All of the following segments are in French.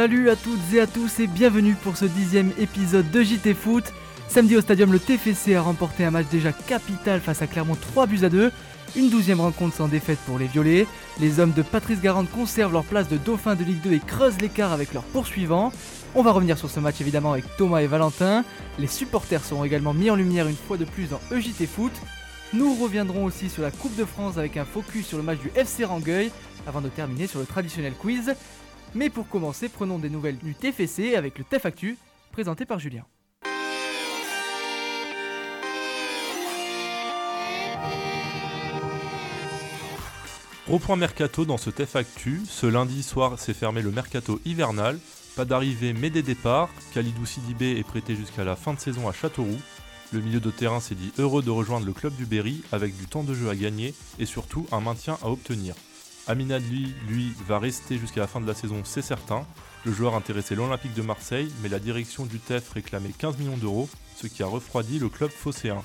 Salut à toutes et à tous et bienvenue pour ce dixième épisode de JT Foot. Samedi au stadium, le TFC a remporté un match déjà capital face à Clermont 3 buts à 2. Une douzième rencontre sans défaite pour les Violets. Les hommes de Patrice Garande conservent leur place de dauphin de Ligue 2 et creusent l'écart avec leurs poursuivants. On va revenir sur ce match évidemment avec Thomas et Valentin. Les supporters seront également mis en lumière une fois de plus dans EJT Foot. Nous reviendrons aussi sur la Coupe de France avec un focus sur le match du FC Rangueil avant de terminer sur le traditionnel quiz. Mais pour commencer, prenons des nouvelles du TFC avec le TEF Actu, présenté par Julien. Point mercato dans ce TEF Actu, ce lundi soir s'est fermé le mercato hivernal. Pas d'arrivée mais des départs. Khalidou Sidibé est prêté jusqu'à la fin de saison à Châteauroux. Le milieu de terrain s'est dit heureux de rejoindre le club du Berry avec du temps de jeu à gagner et surtout un maintien à obtenir. Aminadli, lui, va rester jusqu'à la fin de la saison, c'est certain. Le joueur intéressait l'Olympique de Marseille, mais la direction du TEF réclamait 15 millions d'euros, ce qui a refroidi le club phocéen.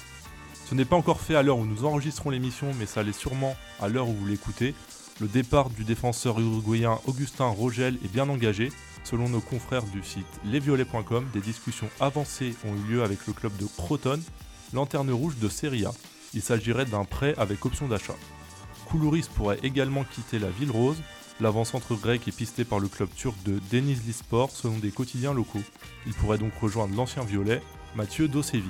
Ce n'est pas encore fait à l'heure où nous enregistrons l'émission, mais ça l'est sûrement à l'heure où vous l'écoutez. Le départ du défenseur uruguayen Augustin Rogel est bien engagé. Selon nos confrères du site lesviolets.com, des discussions avancées ont eu lieu avec le club de Croton, lanterne rouge de Serie A. Il s'agirait d'un prêt avec option d'achat. Koulouris pourrait également quitter la ville rose. L'avant-centre grec est pisté par le club turc de Denizli Sport selon des quotidiens locaux. Il pourrait donc rejoindre l'ancien violet, Mathieu Dosevi.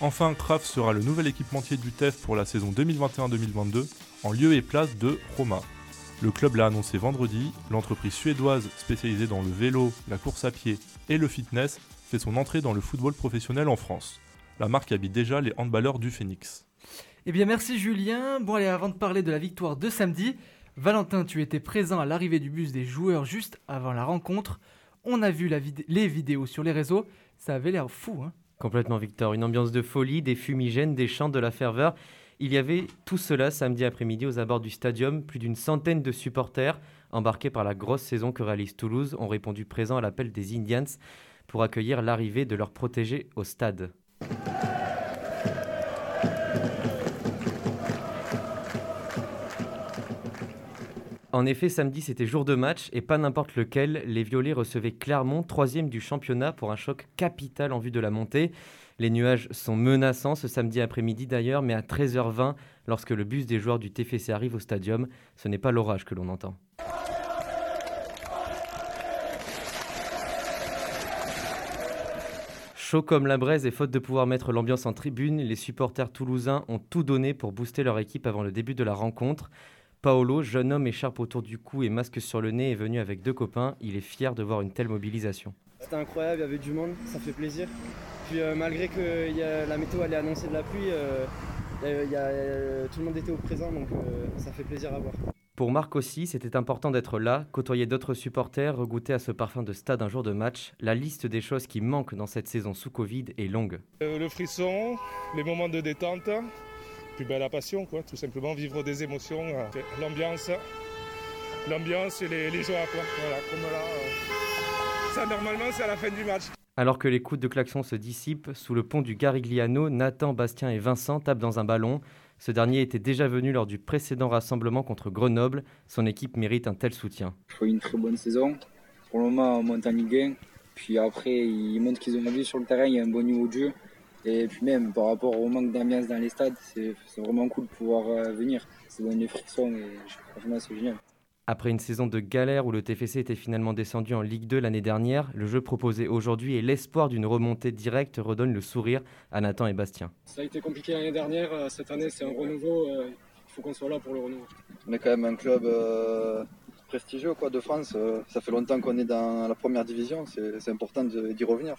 Enfin, Kraft sera le nouvel équipementier du TEF pour la saison 2021-2022 en lieu et place de Roma. Le club l'a annoncé vendredi, l'entreprise suédoise spécialisée dans le vélo, la course à pied et le fitness fait son entrée dans le football professionnel en France. La marque habite déjà les handballeurs du Phoenix. Eh bien merci Julien. Bon allez, avant de parler de la victoire de samedi, Valentin, tu étais présent à l'arrivée du bus des joueurs juste avant la rencontre. On a vu les vidéos sur les réseaux, ça avait l'air fou. Hein Complètement Victor, une ambiance de folie, des fumigènes, des chants, de la ferveur. Il y avait tout cela samedi après-midi aux abords du stadium. Plus d'une centaine de supporters, embarqués par la grosse saison que réalise Toulouse, ont répondu présent à l'appel des Indians pour accueillir l'arrivée de leurs protégés au stade. En effet, samedi, c'était jour de match et pas n'importe lequel. Les Violets recevaient Clermont, troisième du championnat, pour un choc capital en vue de la montée. Les nuages sont menaçants ce samedi après-midi d'ailleurs, mais à 13h20, lorsque le bus des joueurs du TFC arrive au stadium, ce n'est pas l'orage que l'on entend. Chaud comme la braise et faute de pouvoir mettre l'ambiance en tribune, les supporters toulousains ont tout donné pour booster leur équipe avant le début de la rencontre. Paolo, jeune homme écharpe autour du cou et masque sur le nez, est venu avec deux copains. Il est fier de voir une telle mobilisation. C'était incroyable, il y avait du monde, ça fait plaisir. Puis euh, malgré que y a, la météo allait annoncer de la pluie, euh, tout le monde était au présent, donc euh, ça fait plaisir à voir. Pour Marc aussi, c'était important d'être là, côtoyer d'autres supporters, regoûter à ce parfum de stade un jour de match. La liste des choses qui manquent dans cette saison sous Covid est longue. le frisson, les moments de détente, ben, la passion, quoi, tout simplement, vivre des émotions, euh, l'ambiance, l'ambiance et les, les joies, quoi. Voilà, comme là, euh, ça normalement c'est à la fin du match. Alors que les coups de klaxon se dissipent, sous le pont du Garigliano, Nathan, Bastien et Vincent tapent dans un ballon. Ce dernier était déjà venu lors du précédent rassemblement contre Grenoble. Son équipe mérite un tel soutien. Fais une très bonne saison. Pour le moment, on monte en Ligue 1. Puis après, ils montrent qu'ils ont envie sur le terrain, il y a un bon niveau de jeu. Et puis même par rapport au manque d'ambiance dans les stades, c'est vraiment cool de pouvoir euh, venir. C'est donne des frissons et franchement c'est génial. Après une saison de galère où le TFC était finalement descendu en Ligue 2 l'année dernière, le jeu proposé aujourd'hui et l'espoir d'une remontée directe redonnent le sourire à Nathan et Bastien. Ça a été compliqué l'année dernière, euh, cette année c'est un renouveau, euh, il faut qu'on soit là pour le renouveau. On est quand même un club prestigieux quoi, de France, ça fait longtemps qu'on est dans la première division, c'est important d'y revenir.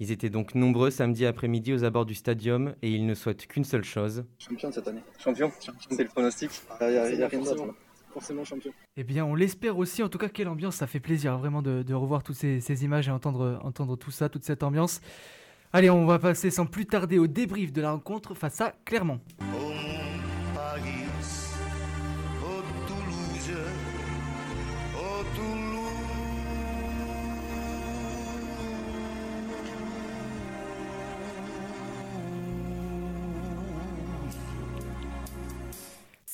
Ils étaient donc nombreux samedi après-midi aux abords du stadium et ils ne souhaitent qu'une seule chose. Champion cette année. Champion, c'est le pronostic. Il n'y a, rien d'autre. Forcément champion. Eh bien, on l'espère aussi. En tout cas, quelle ambiance. Ça fait plaisir vraiment de, revoir toutes ces, images et entendre, entendre tout ça, toute cette ambiance. Allez, on va passer sans plus tarder au débrief de la rencontre face à Clermont.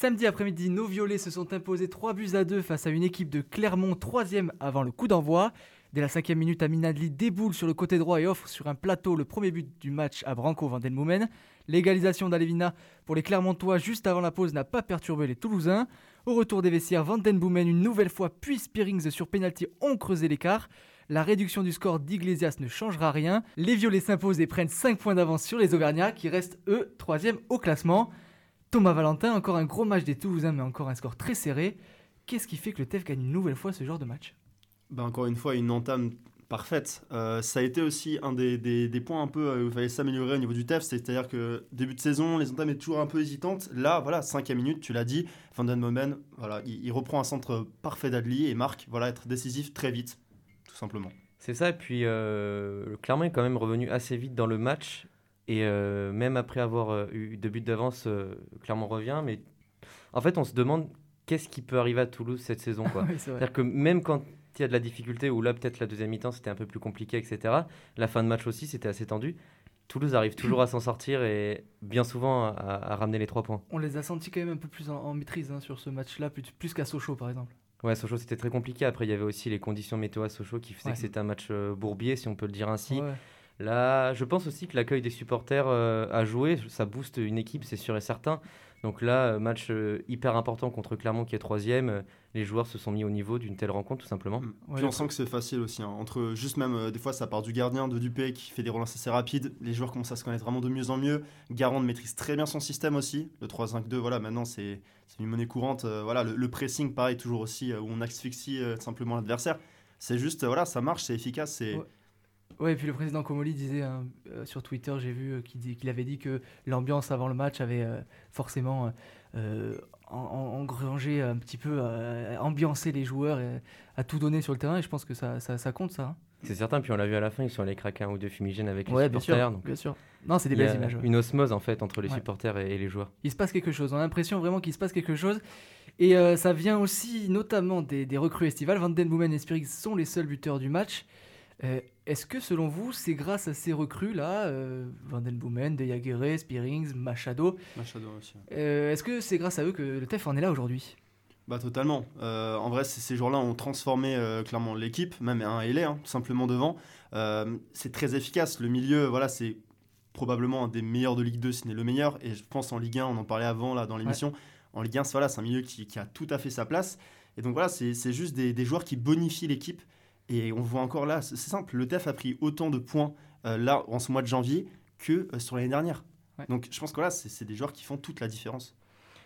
Samedi après-midi, nos violets se sont imposés 3 buts à 2 face à une équipe de Clermont, troisième avant le coup d'envoi. Dès la cinquième minute, Amin Adli déboule sur le côté droit et offre sur un plateau le premier but du match à Branco Vandenmoumen. L'égalisation d'Alevina pour les Clermontois juste avant la pause n'a pas perturbé les Toulousains. Au retour des vestiaires, Vandenboomen une nouvelle fois puis Spearings sur pénalty ont creusé l'écart. La réduction du score d'Iglesias ne changera rien. Les Violets s'imposent et prennent 5 points d'avance sur les Auvergnats qui restent eux 3 au classement. Thomas Valentin, encore un gros match des Toulousains mais encore un score très serré. Qu'est-ce qui fait que le TEF gagne une nouvelle fois ce genre de match? Ben Encore une fois, une entame parfaite. Euh, ça a été aussi un des, des, points un peu euh, où il fallait s'améliorer au niveau du TEF, c'est-à-dire que début de saison, les entames étaient toujours un peu hésitantes. Là, voilà, cinquième minute, tu l'as dit, Van Den voilà, il, il, reprend un centre parfait d'Adli et marque, voilà, être décisif très vite, tout simplement. C'est ça, et puis euh, Clermont est quand même revenu assez vite dans le match, et euh, même après avoir eu deux buts d'avance, Clermont revient, mais en fait, on se demande qu'est-ce qui peut arriver à Toulouse cette saison. C'est-à-dire que même quand il y a de la difficulté, ou là peut-être la deuxième mi-temps c'était un peu plus compliqué, etc. La fin de match aussi c'était assez tendu. Toulouse arrive toujours à s'en sortir et bien souvent à, ramener les trois points. On les a sentis quand même un peu plus en, maîtrise hein, sur ce match-là, plus, qu'à Sochaux par exemple. Ouais, Sochaux c'était très compliqué. Après, il y avait aussi les conditions météo à Sochaux qui faisaient que c'était un match euh, bourbier, si on peut le dire ainsi. Là, je pense aussi que l'accueil des supporters euh, a joué. Ça booste une équipe, c'est sûr et certain. Donc là, euh, match euh, hyper important contre Clermont qui est troisième. Euh, les joueurs se sont mis au niveau d'une telle rencontre, tout simplement. Mm. Puis on sent que c'est facile aussi. Hein. Entre juste même, des fois, ça part du gardien, de Dupé qui fait des relances assez rapides. Les joueurs commencent à se connaître vraiment de mieux en mieux. Garand maîtrise très bien son système aussi. Le 3-5-2, voilà, maintenant c'est une monnaie courante. voilà, le, pressing, pareil, toujours aussi, où on asphyxie simplement l'adversaire. C'est juste, voilà, ça marche, c'est efficace. C'est. Ouais, et puis le président Comoli disait hein, euh, sur Twitter, j'ai vu euh, qu'il avait dit que l'ambiance avant le match avait euh, forcément engrangé un petit peu, ambiancé les joueurs, et, à tout donner sur le terrain. Et je pense que ça, ça, compte, ça. Hein. C'est certain, puis on l'a vu à la fin, ils sont allés craquer un ou deux fumigènes avec les ouais, supporters. Bien sûr, bien sûr. Non, c'est des belles images. Une osmose en fait entre les supporters et, les joueurs. Il se passe quelque chose. On a l'impression vraiment qu'il se passe quelque chose. Et ça vient aussi notamment des, des recrues estivales. Van Den Boomen et Spirig sont les seuls buteurs du match. Euh, est-ce que selon vous, c'est grâce à ces recrues-là, euh, Van Den Boomen, De Jageré, Spearings, Machado, Machado aussi. Euh, est-ce que c'est grâce à eux que le TEF en est là aujourd'hui? Bah totalement. en vrai, ces joueurs-là ont transformé clairement l'équipe, même un et hein, simplement devant. c'est très efficace. Le milieu, voilà, c'est probablement un des meilleurs de Ligue 2, si n'est le meilleur. Et je pense en Ligue 1, on en parlait avant là dans l'émission. En Ligue 1, c'est voilà, un milieu qui, a tout à fait sa place. Et donc voilà, c'est juste des, des joueurs qui bonifient l'équipe et on voit encore là, c'est simple, le TEF a pris autant de points euh, là en ce mois de janvier que euh, sur l'année dernière. Donc je pense que là, c'est des joueurs qui font toute la différence.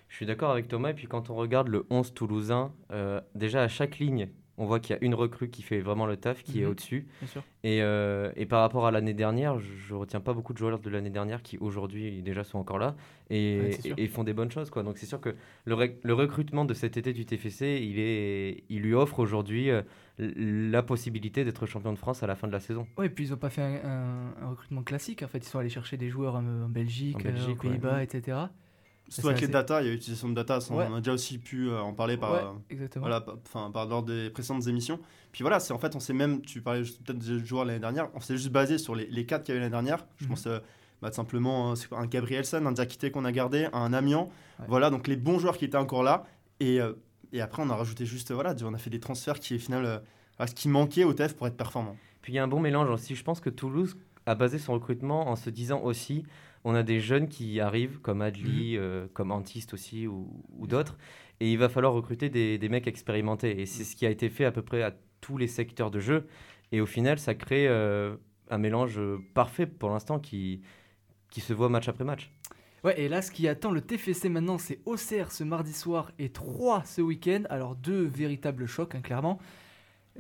Je suis d'accord avec Thomas. Et puis quand on regarde le 11 toulousain, euh, déjà à chaque ligne, on voit qu'il y a une recrue qui fait vraiment le taf, qui est mhm. au-dessus. Et, euh, et, par rapport à l'année dernière, je, ne retiens pas beaucoup de joueurs de l'année dernière qui aujourd'hui déjà sont encore là et, et, font des bonnes choses. Quoi. Donc c'est sûr que le, le, recrutement de cet été du TFC, il, est, il lui offre aujourd'hui euh, la possibilité d'être champion de France à la fin de la saison. Oui, et puis ils n'ont pas fait un, recrutement classique. En fait, ils sont allés chercher des joueurs en, Belgique, en aux Pays-Bas, etc. Surtout avec les data, il y a l'utilisation de data, on a déjà aussi pu euh, en parler par, voilà, par, lors des précédentes émissions. Puis voilà, c'est en fait, on s'est même, tu parlais peut-être des joueurs l'année dernière, on s'est juste basé sur les, les quatre qu'il y avait l'année dernière. Je mhm. pense euh, bah, simplement hein, un Gabrielson, un Diakité qu'on a gardé, un Amiens. Voilà, donc les bons joueurs qui étaient encore là. Et, euh, et après, on a rajouté juste, voilà, on a fait des transferts qui, au final, ce qui manquait au TEF pour être performant. Puis il y a un bon mélange aussi. Je pense que Toulouse a basé son recrutement en se disant aussi on a des jeunes qui arrivent, comme Adli, mhm. euh, comme Antiste aussi, ou, d'autres, et il va falloir recruter des, mecs expérimentés. Et c'est ce qui a été fait à peu près à tous les secteurs de jeu. Et au final, ça crée euh, un mélange parfait pour l'instant qui, qui se voit match après match. Ouais, et là, ce qui attend le TFC maintenant, c'est Auxerre ce mardi soir et 3 ce week-end. Alors, deux véritables chocs, hein, clairement.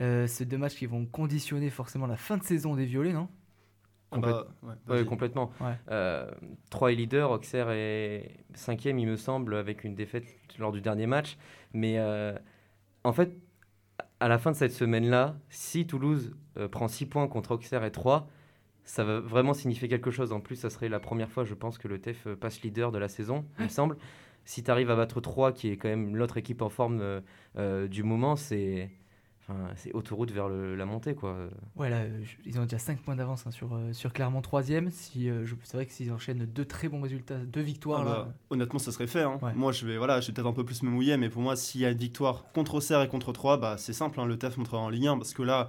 Euh, c'est deux matchs qui vont conditionner forcément la fin de saison des Violets, non? Bah, ouais, complètement. Euh, 3 est leader, Auxerre est cinquième, il me semble, avec une défaite lors du dernier match. Mais euh, en fait, à la fin de cette semaine-là, si Toulouse euh, prend 6 points contre Auxerre et 3, ça va vraiment signifier quelque chose. En plus, ça serait la première fois, je pense, que le TEF passe leader de la saison, il me semble. Si tu arrives à battre 3, qui est quand même l'autre équipe en forme du moment, c'est c'est autoroute vers la montée, quoi. Ouais, ils ont déjà 5 points d'avance hein, sur, euh, sur Clermont 3 Si, euh, c'est vrai que s'ils enchaînent deux très bons résultats, deux victoires. Ah bah, honnêtement, ça serait fait. Hein. Moi, je vais, voilà, je vais peut-être un peu plus me mouiller, mais pour moi, s'il y a une victoire contre Auxerre et contre 3, bah, c'est simple. Hein, le TEF montrera en Ligue 1 parce que là,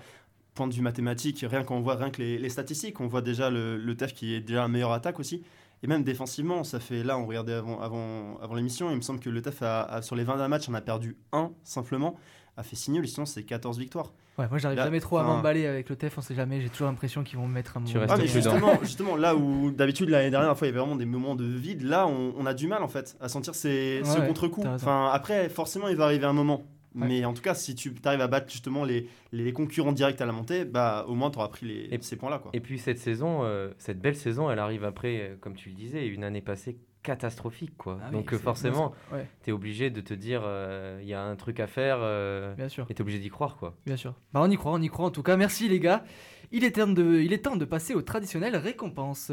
point de vue mathématique, rien qu'on voit rien que les, les statistiques, on voit déjà le, le TEF qui est déjà la meilleure attaque aussi. Et même défensivement, ça fait là, on regardait avant, avant, avant l'émission, il me semble que le TEF, a, a- sur les 20 matchs, on a perdu un simplement, a fait 6 nuls, sinon c'est 14 victoires. Ouais, moi j'arrive jamais trop à m'emballer avec le TEF, on sait jamais, j'ai toujours l'impression qu'ils vont me mettre un Tu moment. restes Ah, mais justement, justement, là où d'habitude l'année dernière, fois, il y avait vraiment des moments de vide, là, on, on a du mal en fait à sentir ces, Ouais, ce ouais, contre-coup. Enfin, après, forcément, il va arriver un moment. Ouais. Mais en tout cas, si tu arrives à battre justement les, les concurrents directs à la montée, bah au moins tu auras pris les, Et- ces points-là. Quoi. Et puis cette saison, euh, cette belle saison, elle arrive après, euh, comme tu le disais, une année passée catastrophique. Quoi. Ah Donc forcément, Ouais, tu es obligé de te dire, euh, il y a un truc à faire, euh, bien sûr. et tu es obligé d'y croire. quoi. Bien sûr. Bah on y croit, on y croit en tout cas. Merci les gars. Il est temps de, il est temps de passer aux traditionnelles récompenses.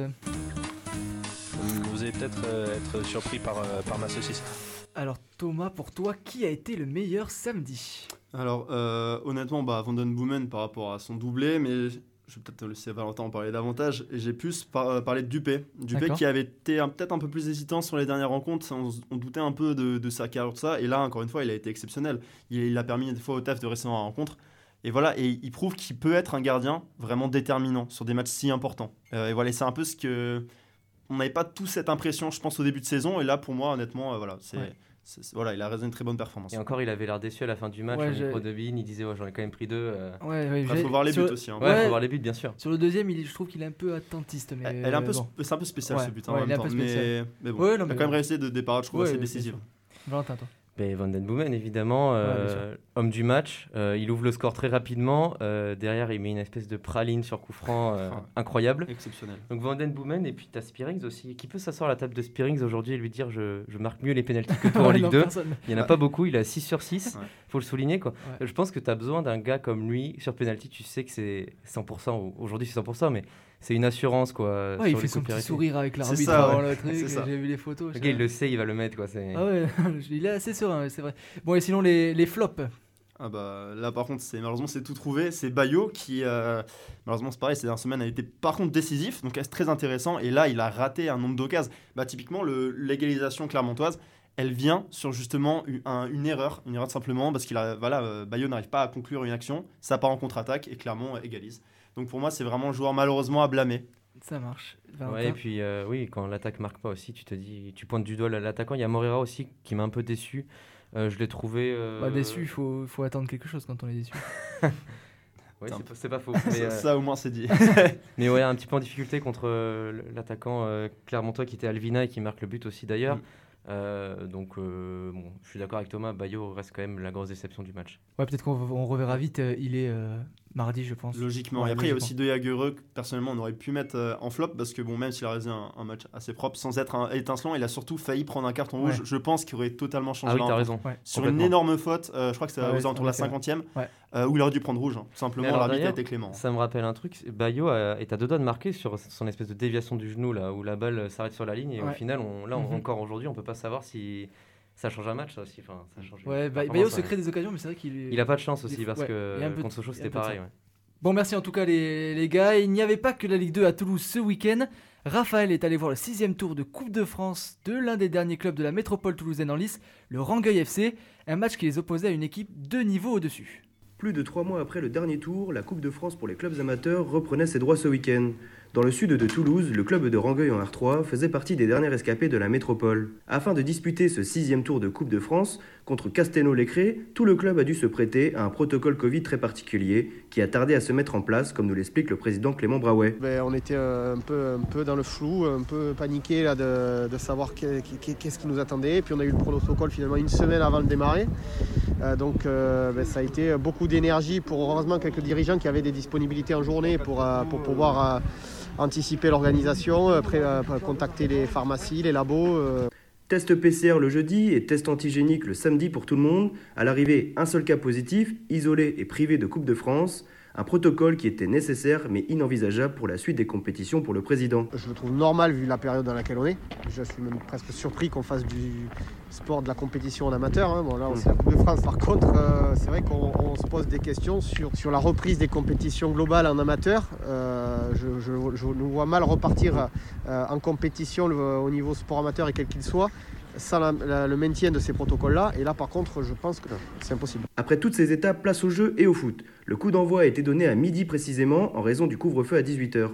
Vous allez peut-être euh, être surpris par, euh, par ma saucisse. Alors Thomas, pour toi, qui a été le meilleur samedi? Alors, euh, honnêtement, bah, Van Den Boomen par rapport à son doublé, mais je vais peut-être laisser Valentin en parler davantage. J'ai plus par- euh, parlé de Dupé. Dupé qui avait été peut-être un peu plus hésitant sur les dernières rencontres. On, doutait un peu de, de sa carrière, tout ça. Et là, encore une fois, il a été exceptionnel. Il, il a permis des fois au TAF de rester dans la rencontre. Et voilà, et il prouve qu'il peut être un gardien vraiment déterminant sur des matchs si importants. Euh, et voilà, c'est un peu ce que. On n'avait pas tous cette impression, je pense, au début de saison. Et là, pour moi, honnêtement, euh, voilà, c'est. Ouais. Voilà, il a raison une très bonne performance. Et encore, il avait l'air déçu à la fin du match Ouais, au de Bean. Il disait, ouais, j'en ai quand même pris deux. euh. Ouais, ouais. Il j'ai- faut voir les sur- buts aussi. hein. Ouais, Ouais. faut voir les buts, bien sûr. Sur le deuxième, il, je trouve qu'il est un peu attentiste, mais Elle elle est un peu, euh, bon. c'est un peu spécial Ouais, ce but hein, ouais, en même temps, mais, mais bon, Ouais, non, il a mais quand même réussi de des parades, je trouve, Ouais, assez sûr. Valentin, toi. Ben, Van Den Boomen, évidemment, Ouais, euh, homme du match. Euh, il ouvre le score très rapidement. Euh, derrière, il met une espèce de praline sur coup franc Enfin, incroyable. Exceptionnel. Donc Van Den Boomen, et puis tu as Spearings aussi. Qui peut s'asseoir à la table de Spearings aujourd'hui et lui dire je, je marque mieux les pénalties que toi en Ligue non, 2 personne. Il n'y en a pas beaucoup, il a 6 sur 6. Ouais. faut le souligner. Quoi. Ouais. Je pense que tu as besoin d'un gars comme lui sur penalty. Tu sais que c'est 100%. Aujourd'hui, c'est 100%, mais c'est une assurance. Quoi, Ouais, il fait son petit sourire avec l'arbitre ça, avant ouais. le truc. C'est ça. J'ai vu les photos. Le gars, il le sait, il va le mettre. Quoi. c'est- Ah ouais, il est assez serein, c'est vrai. Bon, et sinon, les, les flops. Ah bah, là, par contre, c'est malheureusement, c'est tout trouvé. C'est Bayo qui, euh, malheureusement, c'est pareil, ces dernières semaines a été par contre décisif, donc c'est très intéressant? Et là, il a raté un nombre d'occasions. Bah, typiquement, le- l'égalisation clermontoise, elle vient sur justement une, un- une erreur, une erreur tout simplement parce qu'il a, voilà, euh, Bayo n'arrive pas à conclure une action, ça part en contre-attaque et Clermont égalise. Donc pour moi, c'est vraiment le joueur malheureusement à blâmer. Ça marche. Ouais, et puis euh, oui, quand l'attaque marque pas aussi, tu te dis, tu pointes du doigt l'attaquant. Il y a Morera aussi qui m'a un peu déçu. Euh, je l'ai trouvé. euh, Bah, déçu, il faut, faut attendre quelque chose quand on est déçu. ouais, c'est pas- faux. Mais, ça, euh, ça, au moins, c'est dit. mais ouais, un petit peu en difficulté contre l'attaquant euh, Clermontois qui était Alvina et qui marque le but aussi d'ailleurs. Mm. Euh, donc, euh, bon, je suis d'accord avec Thomas. Bayo reste quand même la grosse déception du match. Ouais, peut-être qu'on on reverra vite. euh, il est euh, mardi, je pense. Logiquement. Ouais, et après, il y a aussi De Jagereux, que personnellement, on aurait pu mettre euh, en flop parce que, bon, même s'il a réalisé un, un match assez propre, sans être un étincelant, il a surtout failli prendre un carton rouge, Ouais. je pense, qui aurait totalement changé Ah oui, t'as raison. Ouais. Sur une énorme faute, euh, je crois que c'était Ouais, aux alentours de la en effet, 50e, ouais. euh, où il aurait dû prendre rouge. hein. Tout simplement, Mais alors, l'arbitre a été clément. Ça me rappelle un truc. Bayo est à deux doigts de marquer sur son espèce de déviation du genou là où la balle s'arrête sur la ligne et au final, on, là, on- Mhm. encore aujourd'hui, on peut pas savoir si ça change un match ça aussi. Enfin, ça change. Ouais, bah, Bayo se crée des occasions, mais c'est vrai qu'il Il a pas de chance aussi parce ouais, que de- contre Sochaux c'était de pareil. ouais. Bon, merci en tout cas les, les gars. Il n'y avait pas que la Ligue 2 à Toulouse ce week-end. Raphaël est allé voir le sixième tour de Coupe de France de l'un des derniers clubs de la métropole toulousaine en lice, le Rangueil FC, un match qui les opposait à une équipe deux niveaux au-dessus. Plus de trois mois après le dernier tour, la Coupe de France pour les clubs amateurs reprenait ses droits ce week-end. Dans le sud de Toulouse, le club de Rangueil en R3 faisait partie des derniers escapés de la métropole. Afin de disputer ce sixième tour de Coupe de France contre Castelnau-Lécré, tout le club a dû se prêter à un protocole Covid très particulier qui a tardé à se mettre en place, comme nous l'explique le président Clément Brawet. Ben, on était euh, un peu, dans le flou, un peu paniqué là, de, de savoir que- que- qu'est-ce qui nous attendait. Puis on a eu le protocole finalement une semaine avant de démarrer. Euh, donc euh, ben, ça a été beaucoup d'énergie pour heureusement quelques dirigeants qui avaient des disponibilités en journée pour, euh, pour pouvoir anticiper l'organisation, contacter les pharmacies, les labos. Test PCR le jeudi et test antigénique le samedi pour tout le monde. À l'arrivée, un seul cas positif, isolé et privé de Coupe de France. Un protocole qui était nécessaire mais inenvisageable pour la suite des compétitions pour le président. Je le trouve normal vu la période dans laquelle on est. Je suis même presque surpris qu'on fasse du sport de la compétition en amateur. hein. Bon, là, c'est la Coupe de France. Par contre, euh, c'est vrai qu'on on se pose des questions sur, sur la reprise des compétitions globales en amateur. Euh, je, je- je nous vois mal repartir euh, en compétition au niveau sport amateur et quel qu'il soit. Sans le maintien de ces protocoles-là. Et là, par contre, je pense que c'est impossible. Après toutes ces étapes, place au jeu et au foot. Le coup d'envoi a été donné à midi précisément en raison du couvre-feu à 18h.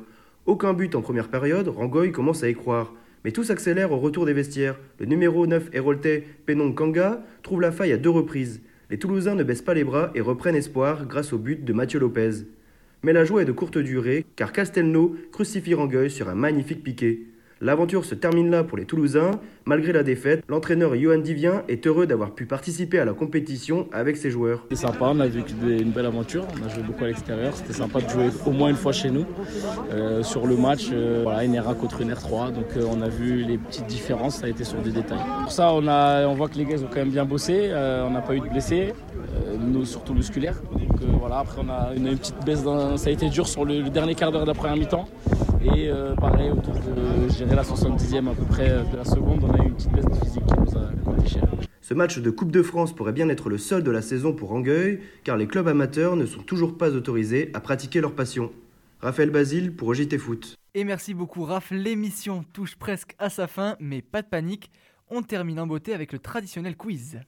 Aucun but en première période, Rangoy commence à y croire. Mais tout s'accélère au retour des vestiaires. Le numéro 9 Hérolte Penong Kanga trouve la faille à deux reprises. Les Toulousains ne baissent pas les bras et reprennent espoir grâce au but de Mathieu Lopez. Mais la joie est de courte durée car Castelnau crucifie Rangueil sur un magnifique piqué. L'aventure se termine là pour les Toulousains. Malgré la défaite, l'entraîneur Johan Divien est heureux d'avoir pu participer à la compétition avec ses joueurs. C'était sympa, on a vécu une belle aventure, on a joué beaucoup à l'extérieur, c'était sympa de jouer au moins une fois chez nous. Euh, sur le match, euh, voilà, une R1 contre une R3, donc euh, on a vu les petites différences, ça a été sur des détails. Pour ça, on, a, on voit que les gars ont quand même bien bossé, euh, on n'a pas eu de blessés, surtout musculaires. Voilà, après on a, a une petite baisse, dans- ça a été dur sur le, le dernier quart d'heure de la première mi-temps. Et euh, pareil, autour de je la 70e à peu près de la seconde, on a eu une petite baisse de physique qui nous a coûté cher. Ce match de Coupe de France pourrait bien être le seul de la saison pour Rangueil, car les clubs amateurs ne sont toujours pas autorisés à pratiquer leur passion. Raphaël Basile pour JT Foot. Et merci beaucoup Raph, l'émission touche presque à sa fin, mais pas de panique, on termine en beauté avec le traditionnel quiz.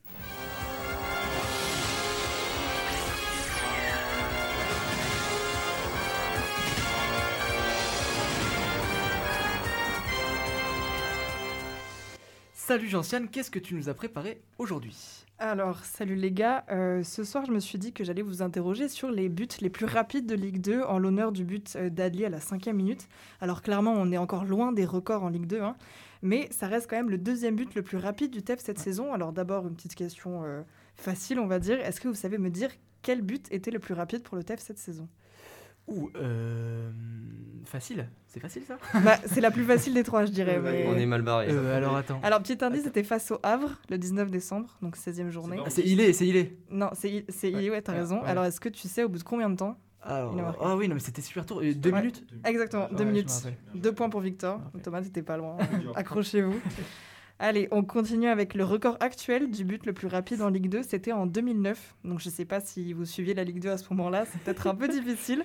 Salut Gentiane, qu'est-ce que tu nous as préparé aujourd'hui? Alors, salut les gars. Euh, ce soir, je me suis dit que j'allais vous interroger sur les buts les plus rapides de Ligue 2 en l'honneur du but euh, d'Adli à la cinquième minute. Alors, clairement, on est encore loin des records en Ligue 2, hein, mais ça reste quand même le deuxième but le plus rapide du TEF cette saison. Alors, d'abord, une petite question euh, facile, on va dire. Est-ce que vous savez me dire quel but était le plus rapide pour le TEF cette saison? Ouh, euh, facile, c'est facile ça Bah, C'est la plus facile des trois, je dirais. mais- On est mal barré. Euh, alors attends. Alors, petit indice, c'était face au Havre le 19 décembre, donc 16e journée. Ah, c'est Ilé, c'est Ilé. Non, c'est c'est I- ouais, t'as raison. ouais. Alors, est-ce que tu sais au bout de combien de temps Alors, Il ah oui, non mais c'était super tôt, euh, deux Ouais. minutes Exactement, deux Ouais, je me minutes. Deux points pour Victor. Thomas, t'étais pas loin. Accrochez-vous. Allez, on continue avec le record actuel du but le plus rapide en Ligue 2. C'était en 2009. Donc, je sais pas si vous suiviez la Ligue 2 à ce moment-là. C'est peut-être un peu difficile.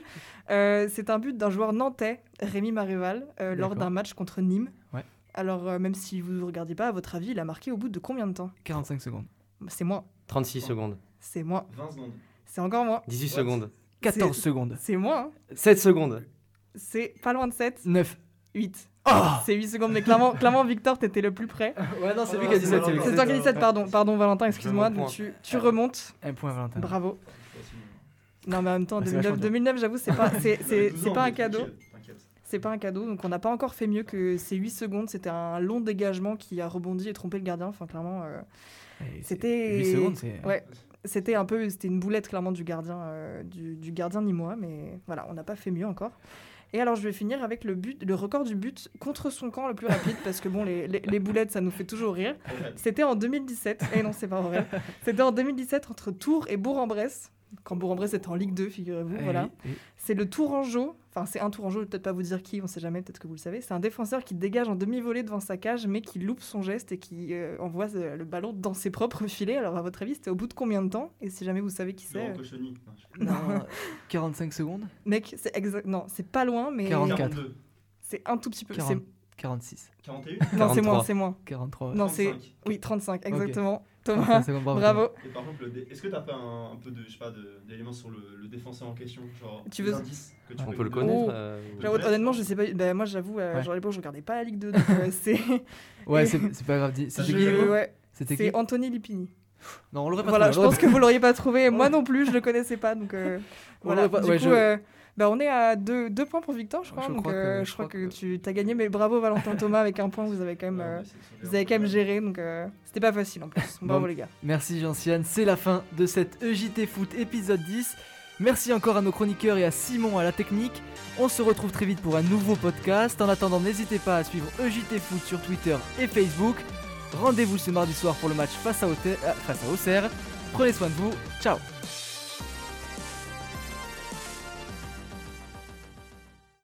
Euh, c'est un but d'un joueur nantais, Rémi Maréval, euh, lors d'un match contre Nîmes. Ouais. Alors, euh, même si vous ne regardiez pas, à votre avis, il a marqué au bout de combien de temps? 45 secondes. C'est moins. 36 secondes. C'est moins. 20 secondes. C'est encore moins. 18 secondes. 14 C'est- secondes. C'est moins. hein. 7 secondes. C'est pas loin de 7. 9. 8. Ah c'est 8 secondes, mais clairement, clairement Victor, t'étais le plus près. Ouais, non, c'est lui qui a dit 7. C'est toi qui as dit 7, pardon, pardon Valentin, excuse-moi, donc tu, tu remontes. Un point Valentin. Bravo. Non, mais en même temps, Ah, c'est 2009, vachement bien. 2009 j'avoue, c'est pas, c'est, c'est, c'est pas un cadeau. C'est pas un cadeau, donc on n'a pas encore fait mieux que ces 8 secondes. C'était un long dégagement qui a rebondi et trompé le gardien. Enfin, clairement, euh, c'était. 8 secondes, c'est. Ouais, c'était un peu, c'était une boulette clairement du gardien, euh, du, du gardien nîmois, mais voilà, on n'a pas fait mieux encore. Et alors, je vais finir avec le but, le record du but contre son camp le plus rapide, parce que bon, les, les- les boulettes, ça nous fait toujours rire. C'était en 2017. Et non, c'est pas vrai. C'était en 2017 entre Tours et Bourg-en-Bresse. Quand Bourg-en-Bresse était en Ligue 2, figurez-vous. Eh voilà. et- C'est le Tourangeau, enfin c'est un Tourangeau, je vais peut-être pas vous dire qui, on sait jamais, peut-être que vous le savez. C'est un défenseur qui dégage en demi-volée devant sa cage, mais qui loupe son geste et qui euh, envoie euh, le ballon dans ses propres filets. Alors à votre avis, c'était au bout de combien de temps? Et si jamais vous savez qui c'est, euh, Non, 45 secondes mec, c'est exact, non, c'est pas loin, mais 44. c'est un tout petit peu. 40. C'est- 46. 41 Non, c'est 43. moins, c'est moins. 43. Non, c'est 35. oui 35, Ok. exactement. 45 Thomas, secondes, bravo. bravo. Et par contre, le dé- est-ce que t'as pas un, un peu de, je sais pas, de- d'éléments sur le, le défenseur en question genre Tu veux- indices que tu On peux peut le connaître. Oh. euh, honnêtement, je sais pas. bah, moi, j'avoue, euh, Ouais. genre à l'époque, je regardais pas la Ligue 2, donc euh, c'est. Ouais, c'est c'est pas grave. dis- C'était qui ouais, C'était qui? C'est Anthony Lipini. Non, on l'aurait pas Voilà, je trouvé, on pense que vous l'auriez pas trouvé. Moi non plus, je le connaissais pas. Donc euh, On voilà. pas- Du ouais, coup, je- euh, bah, on est à deux, deux points pour Victor, je crois. Je donc crois que- euh, je je crois crois que, que- tu as gagné, mais bravo Valentin Thomas avec un point. Vous avez quand même, euh, vous avez quand même géré. Donc euh, c'était pas facile en plus. Bravo Bon. les gars. Merci Gentiane, c'est la fin de cette EJT Foot épisode 10. Merci encore à nos chroniqueurs et à Simon à la technique. On se retrouve très vite pour un nouveau podcast. En attendant, n'hésitez pas à suivre EJT Foot sur Twitter et Facebook. Rendez-vous ce mardi soir pour le match face à, Auxerre. Prenez soin de vous. Ciao